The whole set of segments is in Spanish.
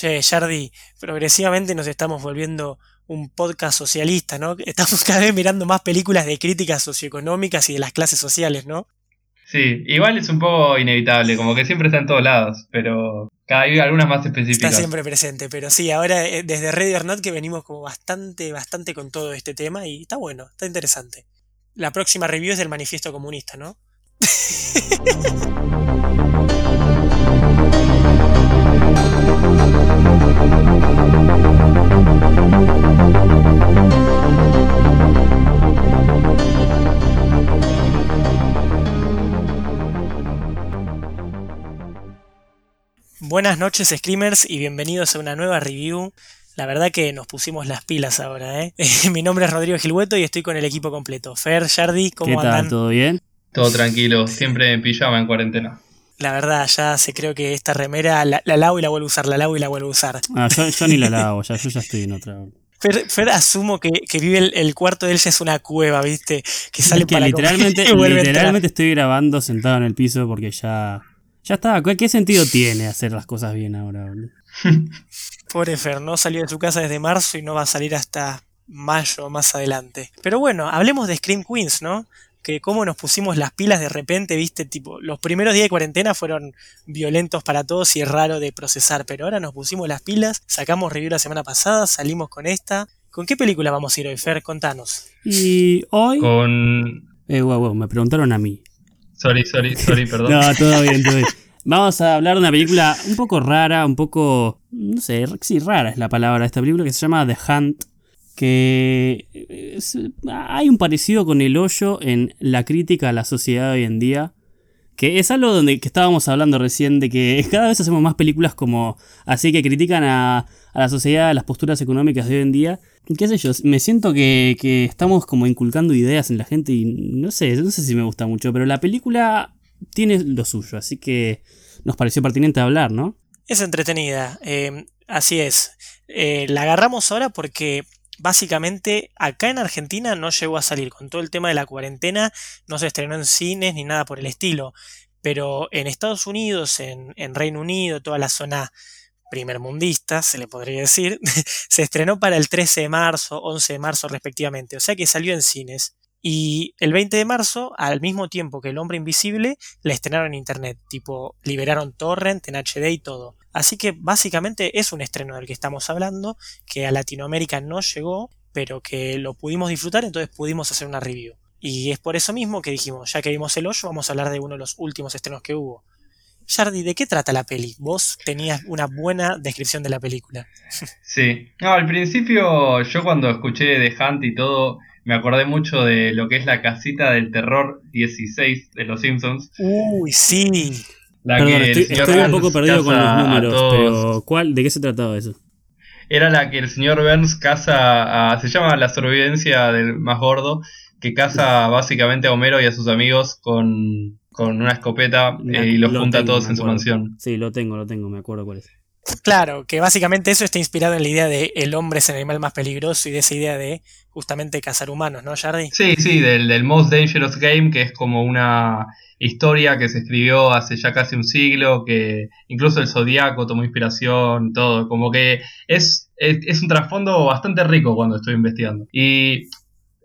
Che, Jardi, progresivamente nos estamos volviendo un podcast socialista, ¿no? Estamos cada vez mirando más películas de críticas socioeconómicas y de las clases sociales, ¿no? Sí, igual es un poco inevitable, como que siempre está en todos lados, pero cada hay algunas más específicas. Está siempre presente, pero sí, ahora eh, desde Ready or Not que venimos como bastante, bastante con todo este tema y está bueno, está interesante. La próxima review es del manifiesto comunista, ¿no? Buenas noches, Screamers, y bienvenidos a una nueva review. La verdad que nos pusimos las pilas ahora, ¿eh? Mi nombre es Rodrigo Gilhueto y estoy con el equipo completo. Fer, Jardi, ¿cómo ¿Qué andan? ¿Todo bien? Todo tranquilo, siempre en pijama en cuarentena. La verdad, ya se creo que esta remera la, la lavo y la vuelvo a usar, la lavo y la vuelvo a usar. Ah, yo, yo ni la lavo, ya, yo ya estoy en otra. Fer, Fer asumo que, que vive el, el cuarto de él ya es una cueva, ¿viste? Que sale Es que para literalmente, y literalmente estoy grabando sentado en el piso porque ya. Ya está. ¿Qué, qué sentido tiene hacer las cosas bien ahora, boludo? Pobre Fer, no salió de su casa desde marzo y no va a salir hasta mayo más adelante. Pero bueno, hablemos de Scream Queens, ¿no? Que cómo nos pusimos las pilas de repente, viste, tipo, los primeros días de cuarentena fueron violentos para todos y es raro de procesar, pero ahora nos pusimos las pilas, sacamos review la semana pasada, salimos con esta. ¿Con qué película vamos a ir hoy, Fer? Contanos. Y hoy. Con... Eh, guau, guau, me preguntaron a mí. Sorry, sorry, sorry, perdón. No, todo bien, todo bien. Vamos a hablar de una película un poco rara, un poco. No sé, sí, rara es la palabra de esta película que se llama The Hunt. Que. es- hay un parecido con El Hoyo en la crítica a la sociedad hoy en día. Que es algo donde que estábamos hablando recién de que cada vez hacemos más películas como así que critican a, la sociedad, a las posturas económicas de hoy en día. Qué sé yo, me siento que, que estamos como inculcando ideas en la gente y no sé, no sé si me gusta mucho, pero la película tiene lo suyo, así que nos pareció pertinente hablar, ¿no? Es entretenida, eh, así es. Eh, la agarramos ahora porque básicamente acá en Argentina no llegó a salir. Con todo el tema de la cuarentena no se estrenó en cines ni nada por el estilo. Pero en Estados Unidos, en, Reino Unido, toda la zona primermundista, se le podría decir, se estrenó para el 13 de marzo, 11 de marzo respectivamente. O sea que salió en cines. Y el 20 de marzo, al mismo tiempo que El Hombre Invisible, la estrenaron en internet, tipo liberaron torrent en HD y todo. Así que básicamente es un estreno del que estamos hablando, que a Latinoamérica no llegó, pero que lo pudimos disfrutar, entonces pudimos hacer una review. Y es por eso mismo que dijimos, ya que vimos el hoyo, vamos a hablar de uno de los últimos estrenos que hubo. Jardi, ¿de qué trata la peli? Vos tenías una buena descripción de la película. Sí. No, al principio yo cuando escuché The Hunt y todo, me acordé mucho de lo que es la casita del terror 16 de los Simpsons. Uy, sí. La Perdón, que estoy, estoy un poco perdido con los números, pero ¿cuál, ¿de qué se trataba eso? Era la que el señor Burns caza a, se llama la sobrevivencia del más gordo, que caza básicamente a Homero y a sus amigos con, con una escopeta eh, y los Lo junta a todos en su mansión. Sí, lo tengo, lo tengo, me acuerdo cuál es. Claro, que básicamente eso está inspirado en la idea de el hombre es el animal más peligroso y de esa idea de justamente cazar humanos, ¿no, Jardi? Sí, sí, del, del Most Dangerous Game, que es como una historia que se escribió hace ya casi un siglo, que incluso el Zodíaco tomó inspiración, todo, como que es, es, es un trasfondo bastante rico cuando estoy investigando. Y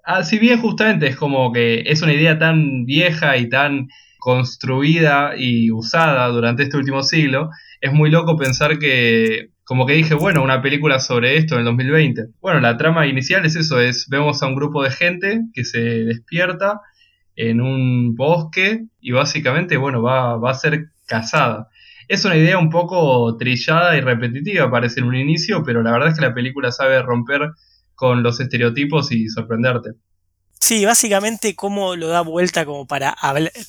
ah, si bien justamente es como que es una idea tan vieja y tan construida y usada durante este último siglo, es muy loco pensar que, como que dije, bueno, una película sobre esto en el 2020. Bueno, la trama inicial es eso, es vemos a un grupo de gente que se despierta en un bosque y básicamente, bueno, va, va a ser cazada. Es una idea un poco trillada y repetitiva, parece en un inicio, pero la verdad es que la película sabe romper con los estereotipos y sorprenderte. Sí, básicamente cómo lo da vuelta como para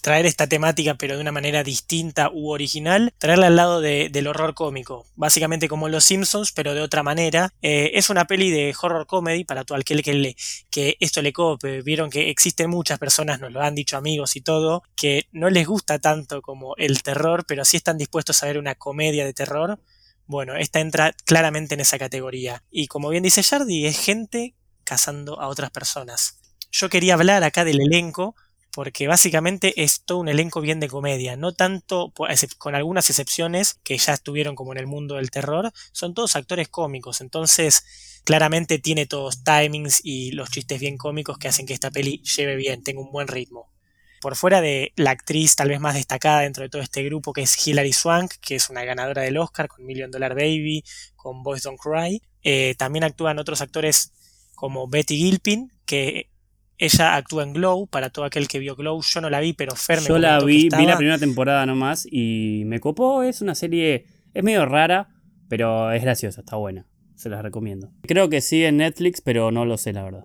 traer esta temática pero de una manera distinta u original, traerla al lado de- del horror cómico, básicamente como Los Simpsons pero de otra manera. Eh, es una peli de horror comedy para todo aquel que, le, que esto le cope. Vieron que existen muchas personas, nos lo han dicho amigos y todo, que no les gusta tanto como el terror, pero sí están dispuestos a ver una comedia de terror. Bueno, esta entra claramente en esa categoría. Y como bien dice Jardi, es gente cazando a otras personas. Yo quería hablar acá del elenco porque básicamente es todo un elenco bien de comedia, no tanto, con algunas excepciones que ya estuvieron como en el mundo del terror, son todos actores cómicos, entonces claramente tiene todos timings y los chistes bien cómicos que hacen que esta peli lleve bien, tenga un buen ritmo. Por fuera de la actriz tal vez más destacada dentro de todo este grupo que es Hilary Swank, que es una ganadora del Oscar con Million Dollar Baby, con Boys Don't Cry, eh, también actúan otros actores como Betty Gilpin, que ella actúa en Glow, para todo aquel que vio Glow, yo no la vi, pero Fer Yo la vi, vi la primera temporada nomás y me copó, es una serie, es medio rara, pero es graciosa, está buena, se las recomiendo. Creo que sigue en Netflix, pero no lo sé la verdad,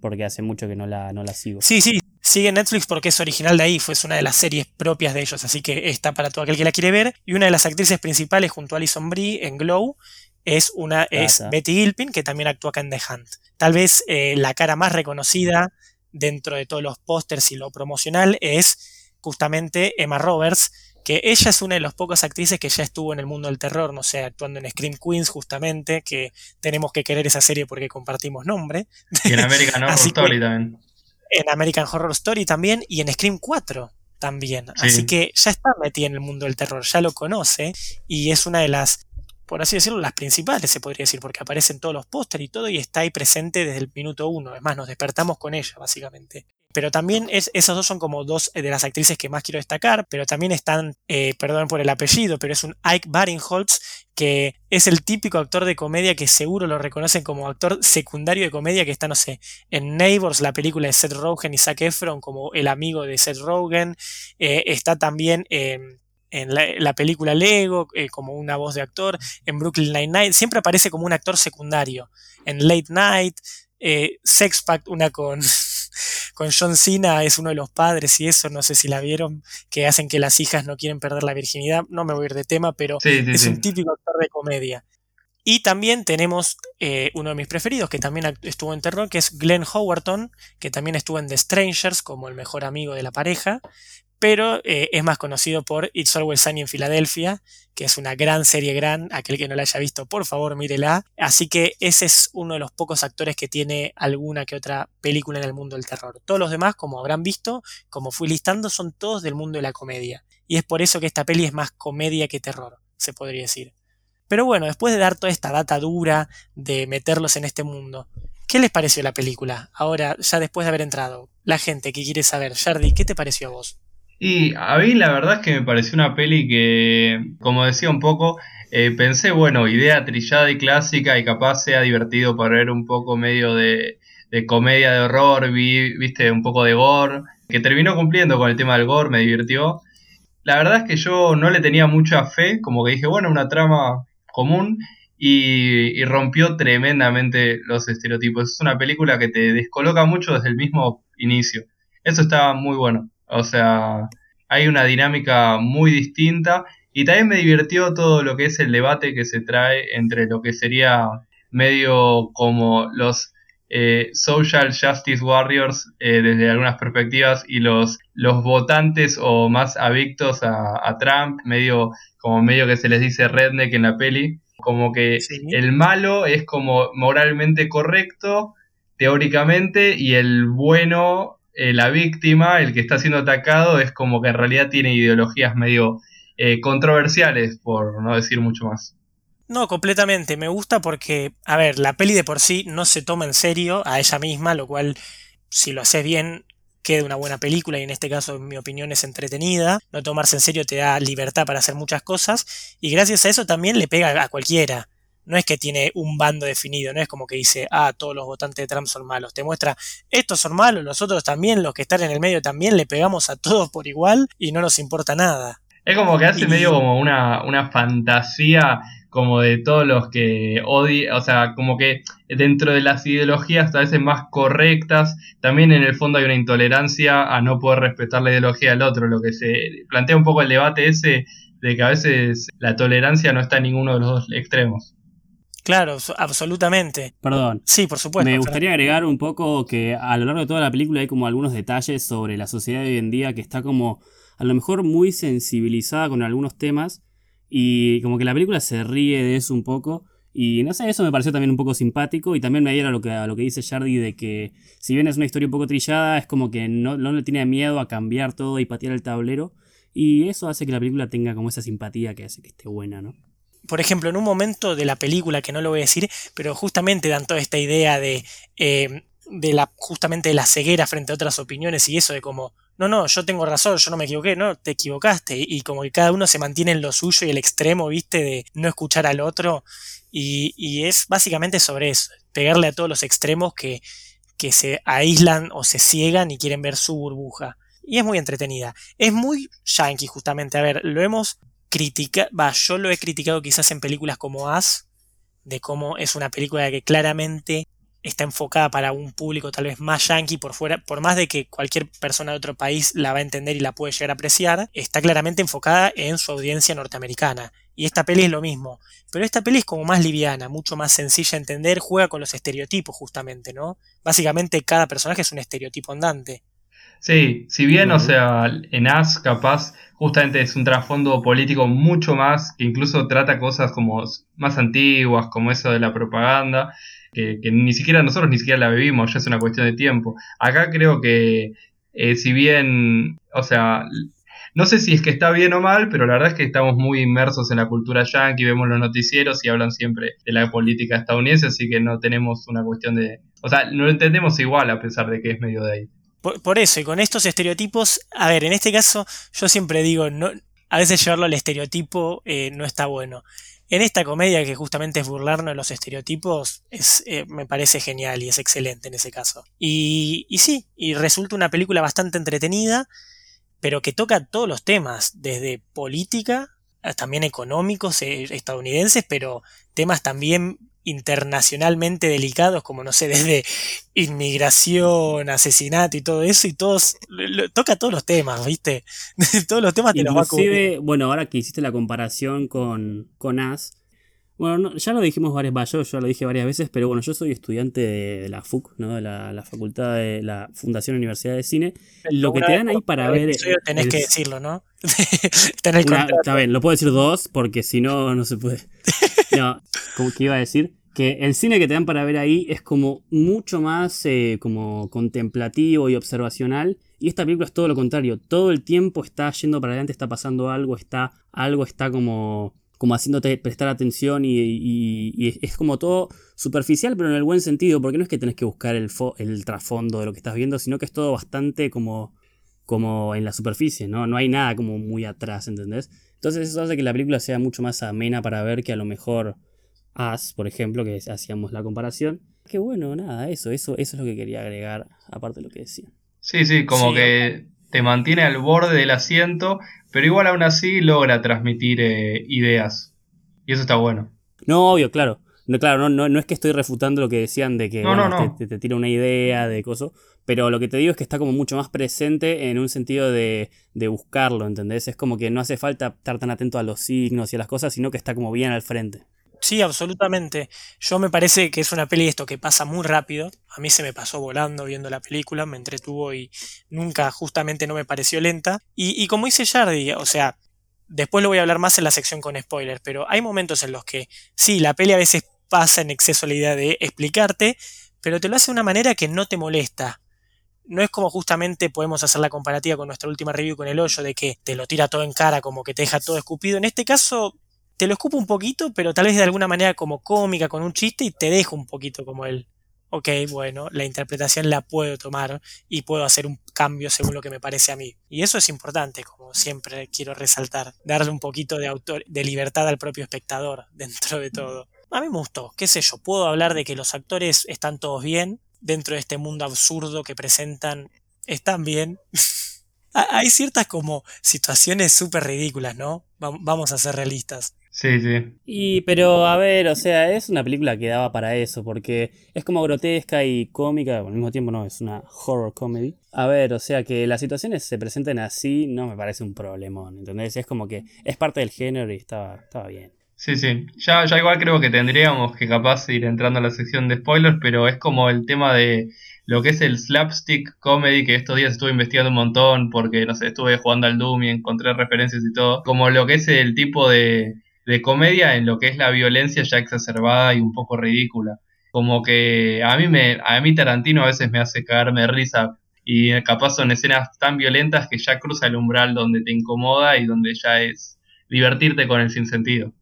porque hace mucho que no la, no la sigo. Sí, sí, sigue en Netflix porque es original de ahí, fue una de las series propias de ellos, así que está para todo aquel que la quiere ver. Y una de las actrices principales junto a Alison Brie en Glow es una es Betty Gilpin, que también actúa acá en The Hunt. Tal vez eh, la cara más reconocida dentro de todos los pósters y lo promocional es justamente Emma Roberts, que ella es una de las pocas actrices que ya estuvo en el mundo del terror, no sé, actuando en Scream Queens justamente, que tenemos que querer esa serie porque compartimos nombre. Y en American Horror Story también. En American Horror Story también y en Scream 4 también. Así que ya está metida en el mundo del terror, ya lo conoce y es una de las por así decirlo, las principales, se podría decir, porque aparecen todos los pósteres y todo y está ahí presente desde el minuto uno. Es más, nos despertamos con ella, básicamente. Pero también es, esas dos son como dos de las actrices que más quiero destacar, pero también están, eh, perdón por el apellido, pero es un Ike Barinholtz, que es el típico actor de comedia que seguro lo reconocen como actor secundario de comedia que está, no sé, en Neighbors, la película de Seth Rogen y Zac Efron como el amigo de Seth Rogen, eh, está también en en la, película Lego, eh, como una voz de actor, en Brooklyn Nine-Nine, siempre aparece como un actor secundario. En Late Night, eh, Sex Pact, una con, con John Cena, es uno de los padres y eso, no sé si la vieron, que hacen que las hijas no quieren perder la virginidad, no me voy a ir de tema, pero es un típico actor de comedia. Y también tenemos eh, uno de mis preferidos, que también estuvo en terror, que es Glenn Howerton, que también estuvo en The Strangers como el mejor amigo de la pareja, pero eh, es más conocido por It's Always Sunny en Filadelfia, que es una gran serie gran, aquel que no la haya visto, por favor, mírela. Así que ese es uno de los pocos actores que tiene alguna que otra película en el mundo del terror. Todos los demás, como habrán visto, como fui listando, son todos del mundo de la comedia. Y es por eso que esta peli es más comedia que terror, se podría decir. Pero bueno, después de dar toda esta data dura de meterlos en este mundo, ¿qué les pareció la película? Ahora, ya después de haber entrado, la gente que quiere saber, Jardi, ¿qué te pareció a vos? Y a mí la verdad es que me pareció una peli que, como decía un poco, eh, pensé, bueno, idea trillada y clásica y capaz sea divertido para ver un poco medio de, comedia de horror, vi, viste, un poco de gore, que terminó cumpliendo con el tema del gore, me divirtió. La verdad es que yo no le tenía mucha fe, como que dije, bueno, una trama común y, y rompió tremendamente los estereotipos. Es una película que te descoloca mucho desde el mismo inicio. Eso está muy bueno. O sea, hay una dinámica muy distinta. Y también me divirtió todo lo que es el debate que se trae entre lo que sería medio como los eh, social justice warriors eh, desde algunas perspectivas y los, los votantes o más adictos a, Trump, medio como medio que se les dice redneck en la peli, como que el malo es como moralmente correcto teóricamente y el bueno eh, la víctima, el que está siendo atacado, es como que en realidad tiene ideologías medio eh, controversiales, por no decir mucho más. No, completamente. Me gusta porque, a ver, la peli de por sí no se toma en serio a ella misma, lo cual, si lo haces bien, queda una buena película y en este caso, en mi opinión, es entretenida. No tomarse en serio te da libertad para hacer muchas cosas y gracias a eso también le pega a cualquiera no es que tiene un bando definido, no es como que dice, ah, todos los votantes de Trump son malos. Te muestra, estos son malos, los otros también, los que están en el medio también, le pegamos a todos por igual y no nos importa nada. Es como que hace medio como una, una fantasía como de todos los que odian, o sea, como que dentro de las ideologías a veces más correctas, también en el fondo hay una intolerancia a no poder respetar la ideología del otro, lo que se plantea un poco el debate ese de que a veces la tolerancia no está en ninguno de los dos extremos. Claro, absolutamente. Perdón. Sí, por supuesto. Me gustaría agregar un poco que a lo largo de toda la película hay como algunos detalles sobre la sociedad de hoy en día que está como a lo mejor muy sensibilizada con algunos temas y como que la película se ríe de eso un poco Y no sé, eso me pareció también un poco simpático y también me adhiera a lo que, a lo que dice Jardy de que si bien es una historia un poco trillada, es como que no, no le tiene miedo a cambiar todo y patear el tablero. Y eso hace que la película tenga como esa simpatía que hace que esté buena, ¿no? Por ejemplo, en un momento de la película, que no lo voy a decir, pero justamente dan toda esta idea de, eh, de la, justamente de la ceguera frente a otras opiniones y eso de como, no, no, yo tengo razón, yo no me equivoqué, no, te equivocaste. Y, como que cada uno se mantiene en lo suyo y el extremo, viste, de no escuchar al otro. Y, y es básicamente sobre eso, pegarle a todos los extremos que, que se aíslan o se ciegan y quieren ver su burbuja. Y es muy entretenida. Es muy yankee, justamente. A ver, lo hemos criticado. Va, yo lo he criticado quizás en películas como As, de cómo es una película que claramente está enfocada para un público tal vez más yankee por fuera, por más de que cualquier persona de otro país la va a entender y la puede llegar a apreciar, está claramente enfocada en su audiencia norteamericana. Y esta peli es lo mismo. Pero esta peli es como más liviana, mucho más sencilla de entender, juega con los estereotipos justamente, ¿no? Básicamente cada personaje es un estereotipo andante. Sí, si bien, o sea, en As capaz justamente es un trasfondo político mucho más, que incluso trata cosas como más antiguas, como eso de la propaganda, que, ni siquiera nosotros ni siquiera la vivimos, ya es una cuestión de tiempo. Acá creo que eh, si bien, o sea, no sé si es que está bien o mal, pero la verdad es que estamos muy inmersos en la cultura yankee, vemos los noticieros y hablan siempre de la política estadounidense, así que no tenemos una cuestión de... O sea, no lo entendemos igual a pesar de que es medio de ahí. Por, eso, y con estos estereotipos, a ver, en este caso yo siempre digo, no, a veces llevarlo al estereotipo eh, no está bueno. En esta comedia, que justamente es burlarnos de los estereotipos, es, eh, me parece genial y es excelente en ese caso. Y, sí, y resulta una película bastante entretenida, pero que toca todos los temas, desde política, también económicos eh, estadounidenses, pero temas también internacionalmente delicados, como no sé, desde inmigración, asesinato y todo eso, y todos, toca todos los temas, ¿viste? todos los temas te los va a cubrir. Bueno, ahora que hiciste la comparación con, con As, bueno, ya lo dijimos varias veces, yo ya lo dije varias veces, pero bueno, yo soy estudiante de, la FUC, ¿no? De la, Facultad de la Fundación Universidad de Cine. lo que te dan ahí para ver. Tenés que decirlo, ¿no? está bien, lo puedo decir dos, porque si no, no se puede. No, como que iba a decir que el cine que te dan para ver ahí es como mucho más eh, como contemplativo y observacional. Y esta película es todo lo contrario. Todo el tiempo está yendo para adelante, está pasando algo, está, algo está como, como haciéndote prestar atención y, es como todo superficial, pero en el buen sentido, porque no es que tenés que buscar el, el trasfondo de lo que estás viendo, sino que es todo bastante como, como en la superficie, ¿no? No hay nada como muy atrás, ¿entendés? Entonces eso hace que la película sea mucho más amena para ver que a lo mejor As, por ejemplo, que hacíamos la comparación. Que bueno, nada, eso, eso, eso es lo que quería agregar, aparte de lo que decía. Sí, sí, como que te mantiene al borde del asiento, pero igual aún así logra transmitir eh, ideas. Y eso está bueno. No, obvio, claro. No, claro, no, no, es que estoy refutando lo que decían de que te, tira una idea de cosas, pero lo que te digo es que está como mucho más presente en un sentido de, de, buscarlo, ¿entendés? Es como que no hace falta estar tan atento a los signos y a las cosas, sino que está como bien al frente. Sí, absolutamente. Yo me parece que es una peli esto que pasa muy rápido. A mí se me pasó volando viendo la película, me entretuvo y nunca justamente no me pareció lenta. Y, y como dice Jardy, o sea, después lo voy a hablar más en la sección con spoilers, pero hay momentos en los que sí, la peli a veces pasa en exceso la idea de explicarte, pero te lo hace de una manera que no te molesta no es como justamente podemos hacer la comparativa con nuestra última review con el hoyo de que te lo tira todo en cara, como que te deja todo escupido. En este caso, te lo escupo un poquito, pero tal vez de alguna manera como cómica, con un chiste, y te dejo un poquito como el, ok, bueno, la interpretación la puedo tomar y puedo hacer un cambio según lo que me parece a mí. Y eso es importante, como siempre quiero resaltar, darle un poquito de, autor, de libertad al propio espectador dentro de todo. A mí me gustó, qué sé yo, puedo hablar de que los actores están todos bien, dentro de este mundo absurdo que presentan están bien. Hay ciertas como situaciones súper ridículas, ¿no? Vamos a ser realistas. Sí, sí. Y, pero, a ver, o sea, es una película que daba para eso, porque es como grotesca y cómica, al mismo tiempo no, es una horror comedy. A ver, o sea, que las situaciones se presenten así no me parece un problemón, ¿entendés? Es como que es parte del género y estaba, estaba bien. Sí, sí. Ya, ya igual creo que tendríamos que capaz ir entrando a la sección de spoilers, pero es como el tema de lo que es el slapstick comedy, que estos días estuve investigando un montón porque, no sé, estuve jugando al Doom y encontré referencias y todo. Como lo que es el tipo de, de comedia en lo que es la violencia ya exacerbada y un poco ridícula. Como que a mí me, a mí Tarantino a veces me hace caerme risa y capaz son escenas tan violentas que ya cruza el umbral donde te incomoda y donde ya es divertirte con el sinsentido.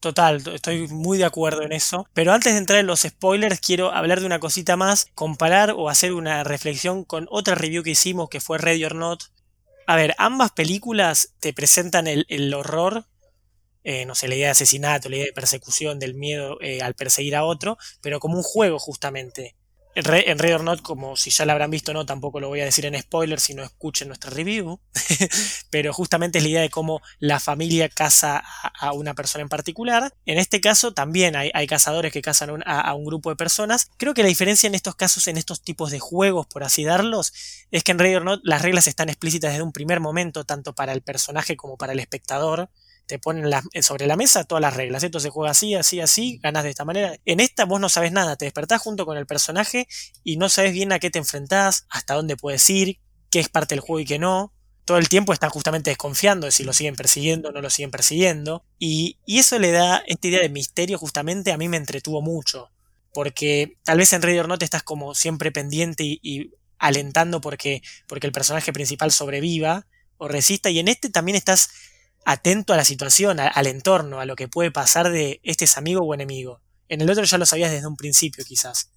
Total, estoy muy de acuerdo en eso. Pero antes de entrar en los spoilers, quiero hablar de una cosita más, comparar o hacer una reflexión con otra review que hicimos que fue Ready or Not. A ver, ambas películas te presentan el, horror, eh, no sé, la idea de asesinato, la idea de persecución, del miedo eh, al perseguir a otro, pero como un juego justamente en, Red or Not, como si ya la habrán visto no, tampoco lo voy a decir en spoiler si no escuchen nuestra review, pero justamente es la idea de cómo la familia caza a, una persona en particular. En este caso también hay, cazadores que cazan a, un grupo de personas. Creo que la diferencia en estos casos, en estos tipos de juegos, por así darlos, es que en Red or Not las reglas están explícitas desde un primer momento, tanto para el personaje como para el espectador te ponen eh, sobre la mesa todas las reglas. Esto se juega así, así, así, ganas de esta manera. En esta vos no sabes nada, te despertás junto con el personaje y no sabes bien a qué te enfrentás, hasta dónde puedes ir, qué es parte del juego y qué no. Todo el tiempo están justamente desconfiando de si lo siguen persiguiendo o no lo siguen persiguiendo. Y, eso le da esta idea de misterio justamente a mí me entretuvo mucho. Porque tal vez en Ready or Not estás como siempre pendiente y, alentando porque, porque el personaje principal sobreviva o resista. Y en este también estás atento a la situación, al entorno, a lo que puede pasar de este es amigo o enemigo. En el otro ya lo sabías desde un principio, quizás.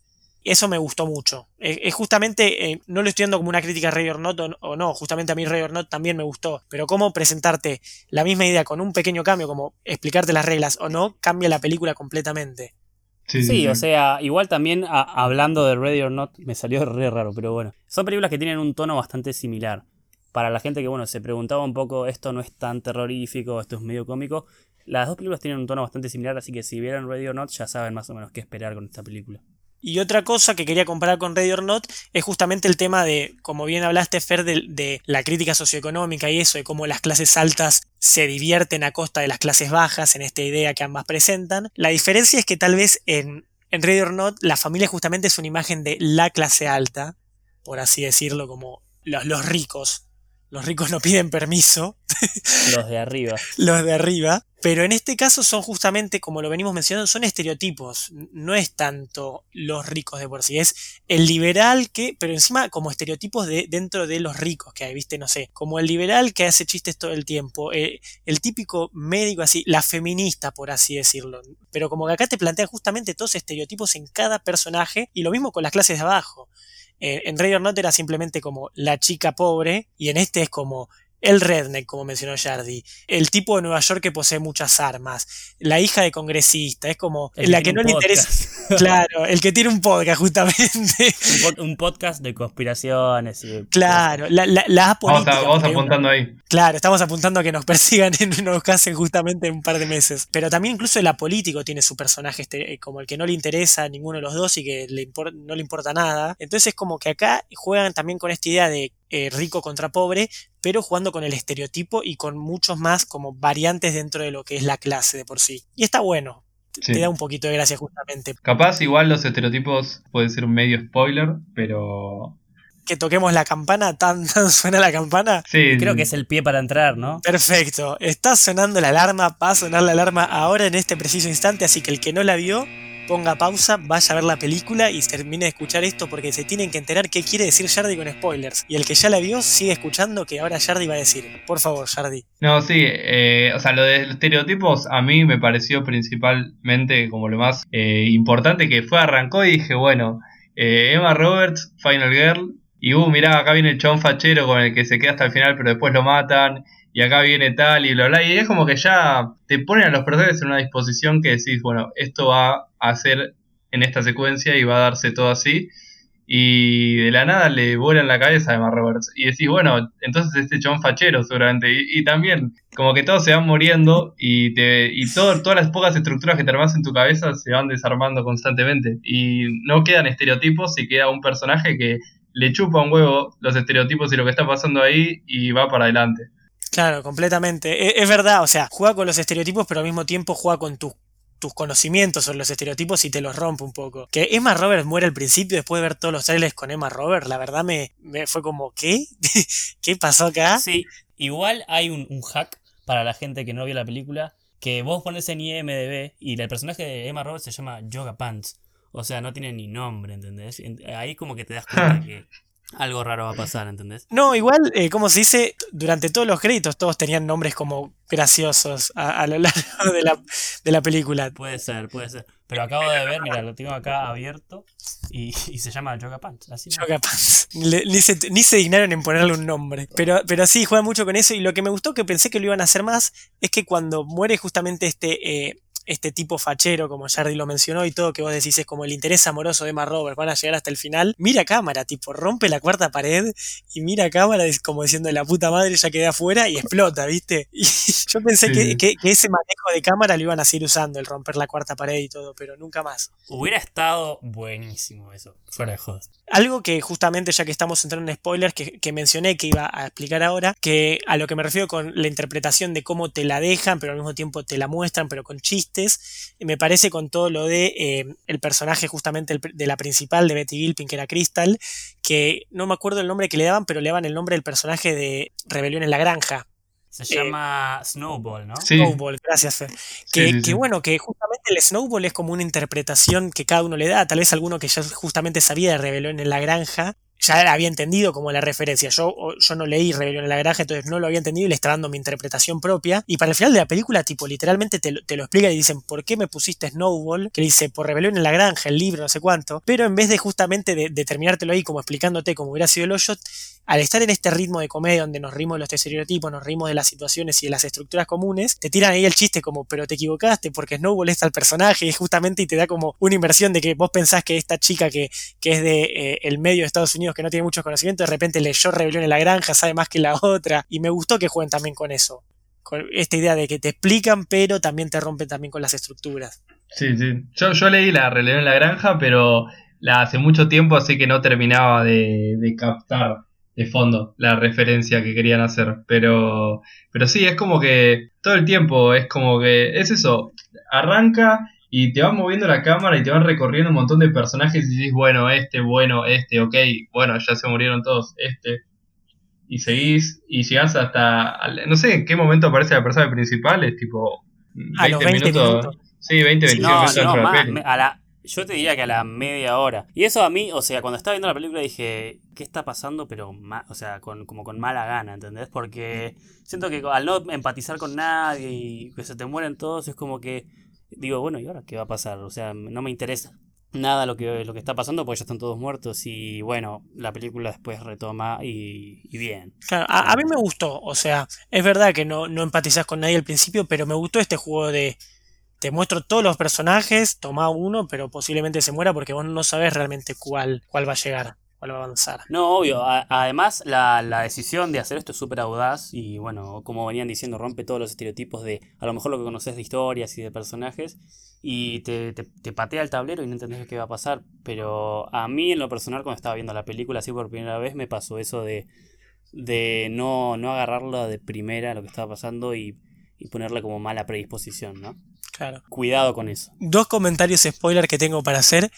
Eso me gustó mucho. Es justamente, eh, no lo estoy dando como una crítica a Ray or Not o, no, justamente a mí Ray or Not también me gustó, pero cómo presentarte la misma idea con un pequeño cambio, como explicarte las reglas o no, cambia la película completamente. Sí, o sea, igual también hablando de Ready or Not, me salió re raro, pero bueno. Son películas que tienen un tono bastante similar para la gente que, bueno, se preguntaba un poco, esto no es tan terrorífico, esto es medio cómico, las dos películas tienen un tono bastante similar, así que si vieron Ready or Not ya saben más o menos qué esperar con esta película. Y otra cosa que quería comparar con Ready or Not es justamente el tema de, como bien hablaste, Fer, de, la crítica socioeconómica y eso, de cómo las clases altas se divierten a costa de las clases bajas en esta idea que ambas presentan. La diferencia es que tal vez en, en Ready or Not la familia justamente es una imagen de la clase alta, por así decirlo, como los, los ricos, los ricos no piden permiso. Los de arriba. los de arriba. Pero en este caso son justamente, como lo venimos mencionando, son estereotipos. No es tanto los ricos de por sí. Es el liberal que, pero encima como estereotipos de, dentro de los ricos que hay, viste, no sé. Como el liberal que hace chistes todo el tiempo. Eh, el típico médico así, la feminista, por así decirlo. Pero como que acá te plantean justamente todos estereotipos en cada personaje. Y lo mismo con las clases de abajo. Eh, en Raider Not era simplemente como la chica pobre y en este es como el redneck, como mencionó Jardy, el tipo de Nueva York que posee muchas armas, la hija de congresista, es como la que no le interesa. Claro, el que tiene un podcast, justamente. Un, podcast de conspiraciones. claro, la, la, Vamos, apuntando ahí. Claro, estamos apuntando a que nos persigan y nos casen justamente en un par de meses. Pero también incluso el apolítico tiene su personaje este, como el que no le interesa a ninguno de los dos y que le no le importa nada. Entonces es como que acá juegan también con esta idea de eh, rico contra pobre, pero jugando con el estereotipo y con muchos más como variantes dentro de lo que es la clase de por sí. Y está bueno. Te da un poquito de gracia justamente. Capaz igual los estereotipos puede ser un medio spoiler, pero... Que toquemos la campana, tan, tan suena la campana. Sí. Creo que es el pie para entrar, ¿no? Perfecto. Está sonando la alarma, va a sonar la alarma ahora en este preciso instante, así que el que no la vio, ponga pausa, vaya a ver la película y termine de escuchar esto porque se tienen que enterar qué quiere decir Jardy con spoilers. Y el que ya la vio sigue escuchando que ahora Jardy va a decir. Por favor, Jardy. No, sí, eh, o sea, lo de estereotipos a mí me pareció principalmente como lo más eh, importante que fue, arrancó y dije, bueno, eh, Emma Roberts, Final Girl, y uh, mirá, acá viene el chon fachero con el que se queda hasta el final, pero después lo matan y acá viene tal y bla bla. Y es como que ya te ponen a los personajes en una disposición que decís, bueno, esto va a ser en esta secuencia y va a darse todo así. Y de la nada le vuelan la cabeza a Emma Roberts. Y decís, bueno, entonces este chon fachero seguramente. Y, también, como que todos se van muriendo y, te, y todo, todas las pocas estructuras que te armas en tu cabeza se van desarmando constantemente. Y no quedan estereotipos y queda un personaje que le chupa un huevo los estereotipos y lo que está pasando ahí y va para adelante. Claro, completamente. E, es, verdad, o sea, juega con los estereotipos, pero al mismo tiempo juega con tus conocimientos sobre los estereotipos y te los rompe un poco. Que Emma Roberts muere al principio después de ver todos los trailers con Emma Roberts, la verdad me, me fue como, ¿qué? ¿Qué pasó acá? Sí, igual hay un, hack para la gente que no vio la película, que vos pones en IMDB y el personaje de Emma Roberts se llama Yoga Pants. O sea, no tiene ni nombre, ¿entendés? Ahí como que te das cuenta que algo raro va a pasar, ¿entendés? No, igual, eh, como se dice, durante todos los créditos todos tenían nombres como graciosos a, lo largo de la, de la, película. Puede ser, puede ser. Pero acabo de ver, mira, lo tengo acá abierto y, se llama Yoga Pants. Así Yoga Pants. ni, se, ni, se, dignaron en ponerle un nombre. Pero, pero sí, juega mucho con eso y lo que me gustó, que pensé que lo iban a hacer más, es que cuando muere justamente este... Eh, este tipo fachero, como Jardy lo mencionó, y todo que vos decís es como el interés amoroso de Emma Roberts, van a llegar hasta el final, mira cámara, tipo, rompe la cuarta pared y mira cámara como diciendo la puta madre ya quedé afuera y explota, ¿viste? Y yo pensé que, ese manejo de cámara lo iban a seguir usando, el romper la cuarta pared y todo, pero nunca más. Hubiera estado buenísimo eso, fuera de jodas. Algo que justamente, ya que estamos entrando en spoilers, que, que mencioné que iba a explicar ahora, que a lo que me refiero con la interpretación de cómo te la dejan, pero al mismo tiempo te la muestran, pero con chistes me parece con todo lo de eh, el personaje justamente de la principal de Betty Gilpin, que era Crystal, que no me acuerdo el nombre que le daban, pero le daban el nombre del personaje de Rebelión en la Granja. Se llama Snowball, ¿no? Snowball, gracias, Fer. Que, que, bueno, que justamente el Snowball es como una interpretación que cada uno le da. Tal vez alguno que ya justamente sabía de Rebelión en la Granja ya había entendido como la referencia. Yo, yo no leí Rebelión en la Granja, entonces no lo había entendido y le está dando mi interpretación propia. Y para el final de la película, tipo, literalmente te, te lo explica y dicen, ¿por qué me pusiste Snowball? Que dice, por Rebelión en la Granja, el libro, no sé cuánto. Pero en vez de justamente de, de terminártelo ahí como explicándote cómo hubiera sido el hoyo, al estar en este ritmo de comedia donde nos rimos de los estereotipos, nos rimos de las situaciones y de las estructuras comunes, te tiran ahí el chiste como, pero te equivocaste porque Snowball está el personaje y justamente y te da como una inversión de que vos pensás que esta chica que, que es de eh, el medio de Estados Unidos que no tiene mucho conocimiento, de repente leyó Rebelión en la Granja, sabe más que la otra, y me gustó que jueguen también con eso. Con esta idea de que te explican, pero también te rompen también con las estructuras. Sí, sí. Yo, yo leí la Rebelión en la Granja, pero la hace mucho tiempo, así que no terminaba de captar de fondo la referencia que querían hacer. Pero, pero sí, es como que todo el tiempo es como que es eso, arranca y te van moviendo la cámara y te van recorriendo un montón de personajes y dices, bueno, este, bueno, este, ok, bueno, ya se murieron todos, este. Y seguís y llegás hasta, no sé en qué momento aparece la persona principal, es tipo 20, minutos, Sí, 20, 25 minutos. a la, yo te diría que a la media hora. Y eso a mí, o sea, cuando estaba viendo la película dije, ¿qué está pasando? Pero, o sea, con, como con mala gana, ¿entendés? Porque siento que al no empatizar con nadie y que se te mueren todos, es como que digo, bueno, ¿y ahora qué va a pasar? O sea, no me interesa nada lo que, lo que está pasando porque ya están todos muertos y bueno, la película después retoma y, bien. Claro, a, mí me gustó, o sea, es verdad que no, no empatizas con nadie al principio, pero me gustó este juego de te muestro todos los personajes, toma uno, pero posiblemente se muera porque vos no sabes realmente cuál, cuál va a llegar, cuál va a avanzar. No, obvio. además, la, decisión de hacer esto es súper audaz y, bueno, como venían diciendo, rompe todos los estereotipos de a lo mejor lo que conoces de historias y de personajes y te, te, patea el tablero y no entendés qué va a pasar. Pero a mí, en lo personal, cuando estaba viendo la película así por primera vez, me pasó eso de, de no, no agarrarla de primera lo que estaba pasando y, y ponerle como mala predisposición, ¿no? Cuidado con eso. Dos comentarios spoiler que tengo para hacer.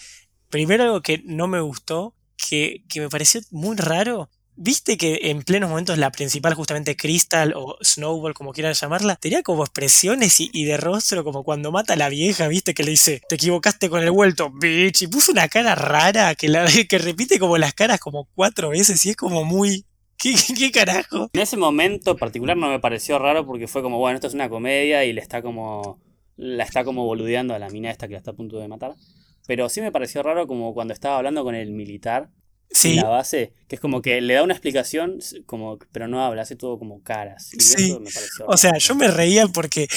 Primero algo que no me gustó, que, me pareció muy raro. ¿Viste que en plenos momentos la principal, justamente Crystal o Snowball, como quieran llamarla, tenía como expresiones y, de rostro como cuando mata a la vieja, ¿viste? Que le dice, te equivocaste con el vuelto, bitch, y puso una cara rara que, la, que repite como las caras como cuatro veces y es como muy... ¿Qué, ¿Qué, carajo? En ese momento particular no me pareció raro porque fue como, bueno, esto es una comedia y le está como la está como boludeando a la mina esta que la está a punto de matar. Pero sí me pareció raro como cuando estaba hablando con el militar en la base, que es como que le da una explicación, como, pero no habla, hace todo como caras. sí. o sea, yo me reía porque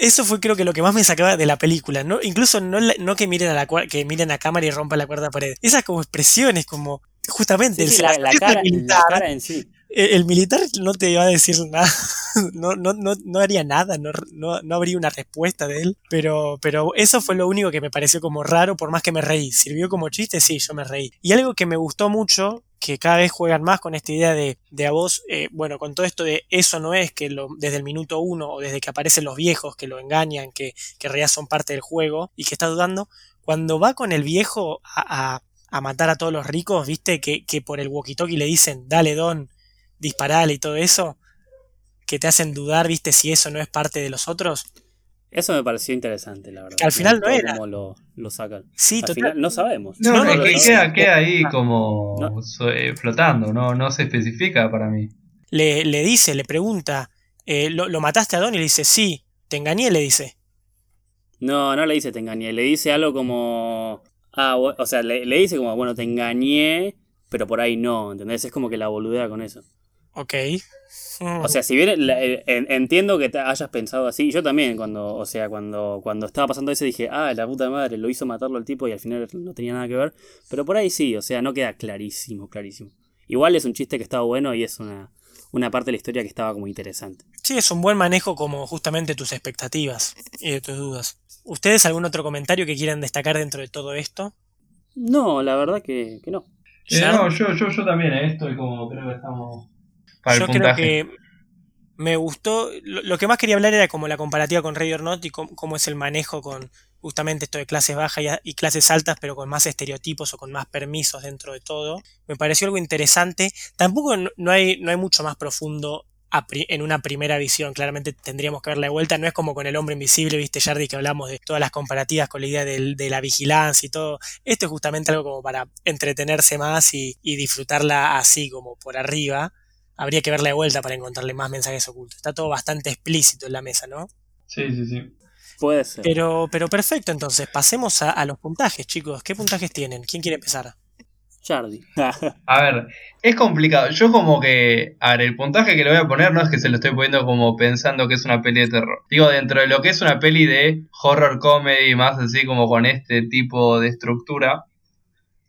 eso fue creo que lo que más me sacaba de la película, ¿no? Incluso no, no que miren a la que miren a cámara y rompan la cuarta pared. Esas como expresiones, como justamente la, cara, la, cara, en sí. El militar no te iba a decir nada, no, no, no, no haría nada, no, no, habría una respuesta de él, pero, pero eso fue lo único que me pareció como raro, por más que me reí. ¿Sirvió como chiste? Sí, yo me reí. Y algo que me gustó mucho, que cada vez juegan más con esta idea de, de a vos, eh, bueno, con todo esto de eso no es que lo, desde el minuto uno o desde que aparecen los viejos que lo engañan, que, que realidad son parte del juego y que está dudando, cuando va con el viejo a, a, a matar a todos los ricos, viste, que, que por el walkie-talkie le dicen, dale don, disparale y todo eso. que te hacen dudar, viste, si eso no es parte de los otros. Eso me pareció interesante, la verdad. Que al final no era. Cómo lo, lo sacan. Sí, al total. final no sabemos. No, No, es no, que no, queda, ahí como eh, flotando, no, no se especifica para mí. Le, le dice, le pregunta, eh, ¿lo, lo mataste a Don? Y le dice, sí, te engañé, le dice. No, no le dice te engañé, le dice algo como... Ah, o sea, le, le dice como, bueno, te engañé, pero por ahí no, ¿entendés? Es como que la boludea con eso. Ok. O sea, si bien la- eh, en- entiendo que te hayas pensado así, yo también cuando, o sea, cuando, cuando estaba pasando eso dije, ah, la puta madre, lo hizo matarlo al tipo y al final no tenía nada que ver, pero por ahí sí, o sea, no queda clarísimo, clarísimo. Igual es un chiste que estaba bueno y es una, una parte de la historia que estaba como interesante. Sí, es un buen manejo como justamente tus expectativas y de tus dudas. ¿Ustedes algún otro comentario que quieran destacar dentro de todo esto? No, la verdad que, que no. Eh, no, yo, yo, yo también eh, estoy como creo que estamos para Yo el creo que me gustó. Lo, lo que más quería hablar era como la comparativa con Ready or Not y cómo, cómo es el manejo con justamente esto de clases bajas y, a- y clases altas, pero con más estereotipos o con más permisos dentro de todo. Me pareció algo interesante. Tampoco no, no hay, no hay mucho más profundo en una primera visión. Claramente tendríamos que verla de vuelta. No es como con el hombre invisible, viste, Jardy, que hablamos de todas las comparativas con la idea del- de la vigilancia y todo. Esto es justamente algo como para entretenerse más y, y disfrutarla así como por arriba habría que verla de vuelta para encontrarle más mensajes ocultos. Está todo bastante explícito en la mesa, ¿no? Sí, sí, sí. Puede ser. Pero, pero perfecto, entonces, pasemos a, a los puntajes, chicos. ¿Qué puntajes tienen? ¿Quién quiere empezar? Chardy. A ver, es complicado. Yo como que, a ver, el puntaje que le voy a poner no es que se lo estoy poniendo como pensando que es una peli de terror. Digo, dentro de lo que es una peli de horror comedy, más así como con este tipo de estructura.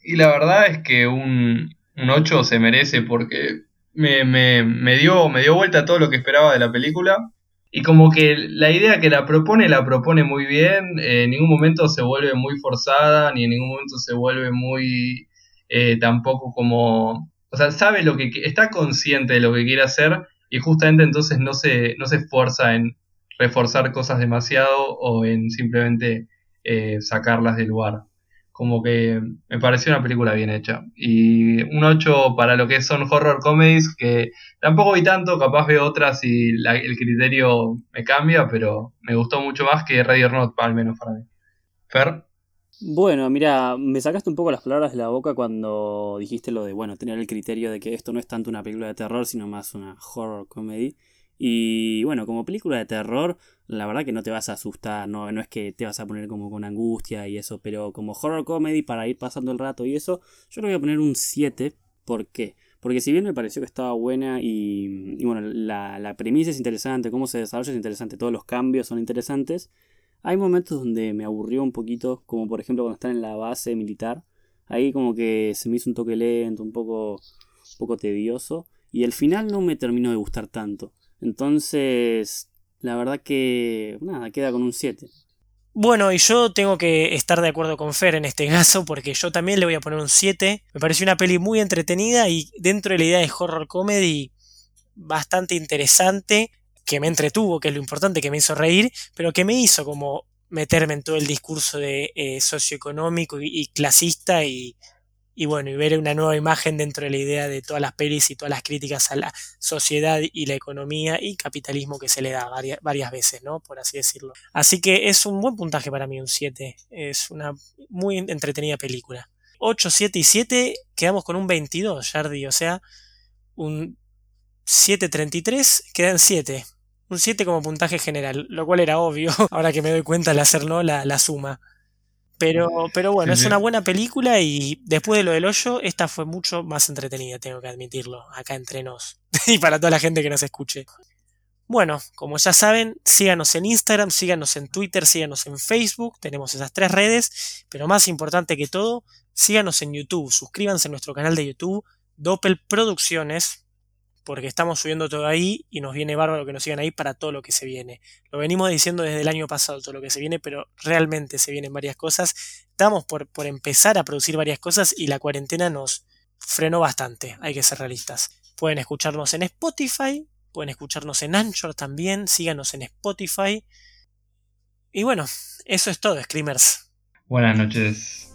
Y la verdad es que un, un 8 se merece porque me, me, me dio, me dio vuelta todo lo que esperaba de la película. Y como que la idea que la propone, la propone muy bien. eh, en ningún momento se vuelve muy forzada, ni en ningún momento se vuelve muy eh, tampoco como, o sea, sabe lo que está consciente de lo que quiere hacer y justamente entonces no se, no se esfuerza en reforzar cosas demasiado o en simplemente eh, sacarlas del lugar. Como que me pareció una película bien hecha. Y un 8 para lo que son horror comedies, que tampoco vi tanto, capaz veo otras y la- el criterio me cambia, pero me gustó mucho más que Ready or Not, al menos para mí. Fer. Bueno, mira, me sacaste un poco las palabras de la boca cuando dijiste lo de, bueno, tener el criterio de que esto no es tanto una película de terror, sino más una horror comedy. Y bueno, como película de terror, la verdad que no te vas a asustar, no, no es que te vas a poner como con angustia y eso, pero como horror comedy para ir pasando el rato y eso, yo le voy a poner un 7. ¿Por qué? Porque si bien me pareció que estaba buena y, y bueno, la, la premisa es interesante, cómo se desarrolla es interesante, todos los cambios son interesantes, hay momentos donde me aburrió un poquito, como por ejemplo cuando están en la base militar. Ahí como que se me hizo un toque lento, un poco, un poco tedioso. Y el final no me terminó de gustar tanto. Entonces, la verdad que, nada, queda con un 7. Bueno, y yo tengo que estar de acuerdo con Fer en este caso, porque yo también le voy a poner un 7. Me pareció una peli muy entretenida y dentro de la idea de horror comedy bastante interesante, que me entretuvo, que es lo importante, que me hizo reír, pero que me hizo como meterme en todo el discurso de eh, socioeconómico y, y clasista y, y bueno, y ver una nueva imagen dentro de la idea de todas las pelis y todas las críticas a la sociedad y la economía y capitalismo que se le da varias, varias veces, ¿no? Por así decirlo. Así que es un buen puntaje para mí, un 7. Es una muy entretenida película. 8, 7 y 7, quedamos con un 22, Jardi, o sea, un 7.33, quedan 7. Un 7 como puntaje general, lo cual era obvio, ahora que me doy cuenta al hacerlo la, la suma. Pero, pero bueno, es una buena película y después de lo del hoyo, esta fue mucho más entretenida, tengo que admitirlo, acá entre nos. y para toda la gente que nos escuche. Bueno, como ya saben, síganos en Instagram, síganos en Twitter, síganos en Facebook, tenemos esas tres redes, pero más importante que todo, síganos en YouTube, suscríbanse a nuestro canal de YouTube, Doppel Producciones, porque estamos subiendo todo ahí y nos viene bárbaro que nos sigan ahí para todo lo que se viene. Lo venimos diciendo desde el año pasado todo lo que se viene, pero realmente se vienen varias cosas. Estamos por, por empezar a producir varias cosas y la cuarentena nos frenó bastante, hay que ser realistas. Pueden escucharnos en Spotify, pueden escucharnos en Anchor también, síganos en Spotify. Y bueno, eso es todo, Screamers. Buenas noches.